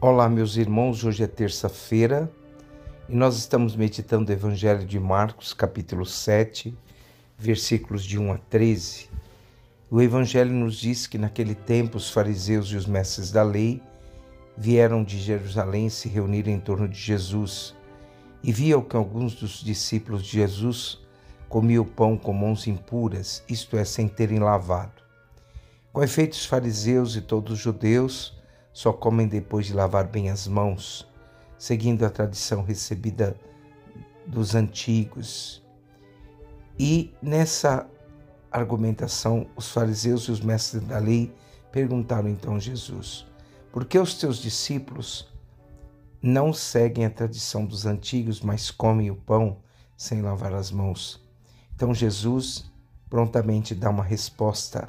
Olá, meus irmãos. Hoje é terça-feira e nós estamos meditando o Evangelho de Marcos, capítulo 7, versículos de 1 a 13. O Evangelho nos diz que naquele tempo os fariseus e os mestres da lei vieram de Jerusalém se reunir em torno de Jesus e viam que alguns dos discípulos de Jesus comiam pão com mãos impuras, isto é, sem terem lavado. Com efeito, os fariseus e todos os judeus só comem depois de lavar bem as mãos, seguindo a tradição recebida dos antigos. E nessa argumentação, os fariseus e os mestres da lei perguntaram então a Jesus: Por que os teus discípulos não seguem a tradição dos antigos, mas comem o pão sem lavar as mãos? Então Jesus prontamente dá uma resposta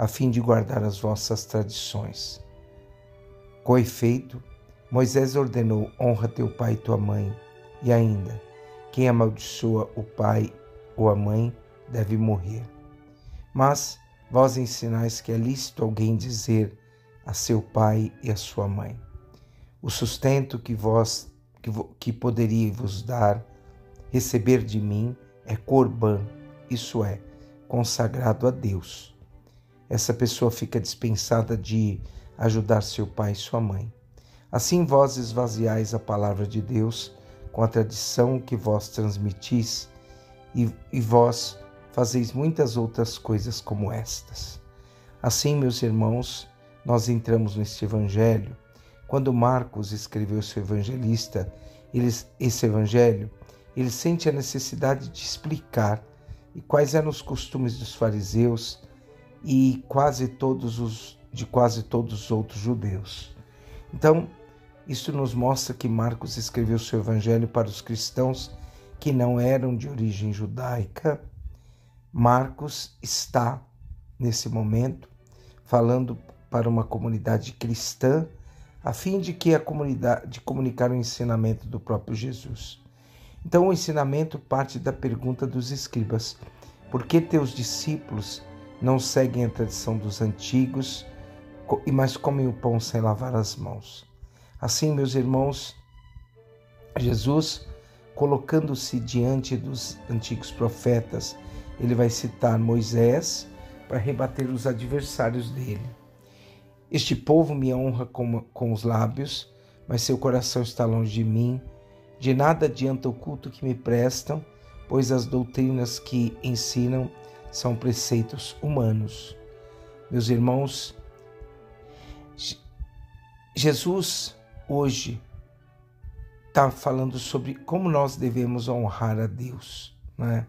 a fim de guardar as vossas tradições. Com efeito, Moisés ordenou: honra teu pai e tua mãe, e ainda, quem amaldiçoa o pai ou a mãe deve morrer. Mas vós ensinais que é lícito alguém dizer a seu pai e a sua mãe: O sustento que vós que, que poderia vos dar, receber de mim, é corban, isso é, consagrado a Deus essa pessoa fica dispensada de ajudar seu pai e sua mãe. Assim vós esvaziais a palavra de Deus com a tradição que vós transmitis, e, e vós fazeis muitas outras coisas como estas. Assim, meus irmãos, nós entramos neste evangelho. Quando Marcos escreveu seu evangelista, ele, esse evangelho, ele sente a necessidade de explicar quais eram os costumes dos fariseus, e quase todos os de quase todos os outros judeus. Então, isso nos mostra que Marcos escreveu seu evangelho para os cristãos que não eram de origem judaica. Marcos está nesse momento falando para uma comunidade cristã a fim de que a comunidade de comunicar o ensinamento do próprio Jesus. Então o ensinamento parte da pergunta dos escribas: por que teus discípulos não seguem a tradição dos antigos, mas comem o pão sem lavar as mãos. Assim, meus irmãos, Jesus, colocando-se diante dos antigos profetas, ele vai citar Moisés para rebater os adversários dele. Este povo me honra com, com os lábios, mas seu coração está longe de mim. De nada adianta o culto que me prestam, pois as doutrinas que ensinam são preceitos humanos. Meus irmãos, Jesus hoje está falando sobre como nós devemos honrar a Deus. Né?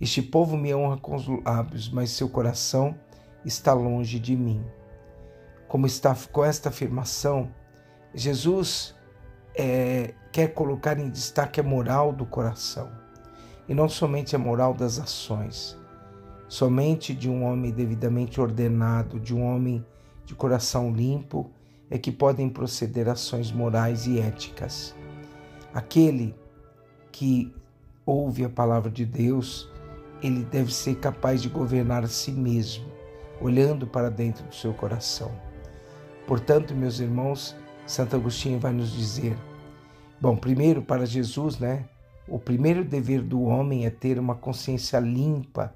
Este povo me honra com os lábios, mas seu coração está longe de mim. Como está com esta afirmação, Jesus é, quer colocar em destaque a moral do coração e não somente a moral das ações. Somente de um homem devidamente ordenado, de um homem de coração limpo, é que podem proceder ações morais e éticas. Aquele que ouve a palavra de Deus, ele deve ser capaz de governar a si mesmo, olhando para dentro do seu coração. Portanto, meus irmãos, Santo Agostinho vai nos dizer: bom, primeiro para Jesus, né? O primeiro dever do homem é ter uma consciência limpa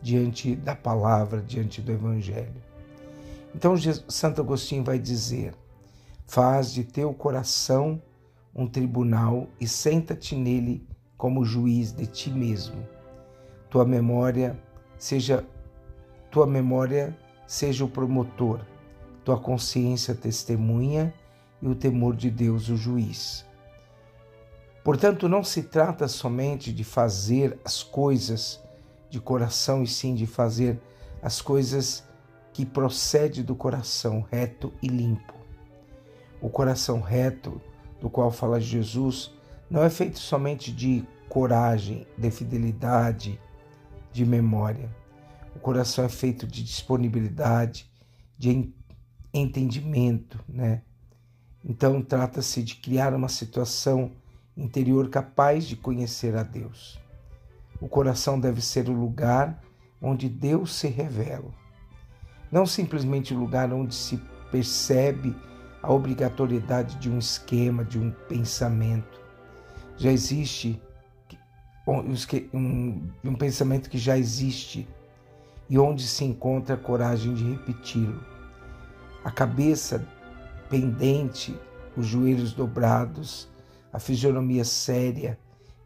diante da palavra, diante do Evangelho. Então, Santo Agostinho vai dizer: faz de teu coração um tribunal e senta-te nele como juiz de ti mesmo. Tua memória seja tua memória seja o promotor, tua consciência testemunha e o temor de Deus o juiz. Portanto, não se trata somente de fazer as coisas de coração e sim de fazer as coisas que procede do coração reto e limpo. O coração reto, do qual fala Jesus, não é feito somente de coragem, de fidelidade, de memória. O coração é feito de disponibilidade, de entendimento, né? Então trata-se de criar uma situação interior capaz de conhecer a Deus. O coração deve ser o lugar onde Deus se revela, não simplesmente o lugar onde se percebe a obrigatoriedade de um esquema, de um pensamento. Já existe um, um pensamento que já existe e onde se encontra a coragem de repeti-lo. A cabeça pendente, os joelhos dobrados, a fisionomia séria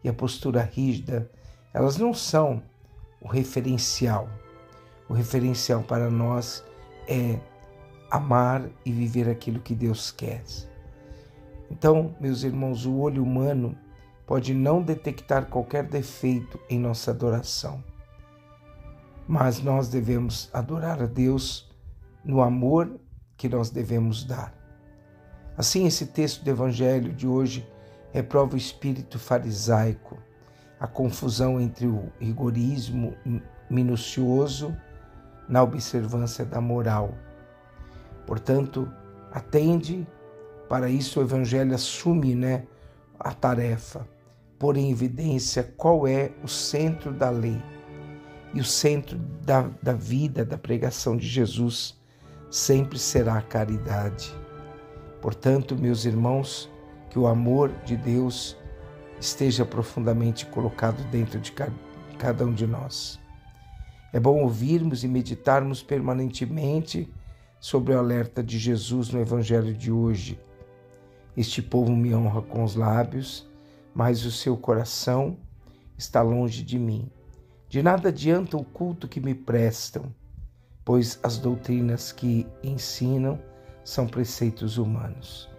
e a postura rígida, elas não são o referencial. O referencial para nós é amar e viver aquilo que Deus quer. Então, meus irmãos, o olho humano pode não detectar qualquer defeito em nossa adoração, mas nós devemos adorar a Deus no amor que nós devemos dar. Assim, esse texto do Evangelho de hoje reprova o espírito farisaico, a confusão entre o rigorismo minucioso na observância da moral. Portanto, atende, para isso o Evangelho assume né, a tarefa, pôr em evidência qual é o centro da lei. E o centro da, da vida, da pregação de Jesus, sempre será a caridade. Portanto, meus irmãos, que o amor de Deus esteja profundamente colocado dentro de cada um de nós. É bom ouvirmos e meditarmos permanentemente sobre o alerta de Jesus no Evangelho de hoje. Este povo me honra com os lábios, mas o seu coração está longe de mim. De nada adianta o culto que me prestam, pois as doutrinas que ensinam são preceitos humanos.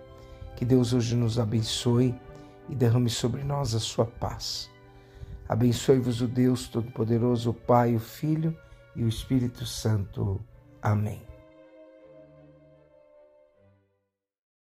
Que Deus hoje nos abençoe e derrame sobre nós a sua paz. Abençoe-vos o Deus Todo-Poderoso, o Pai, o Filho e o Espírito Santo. Amém.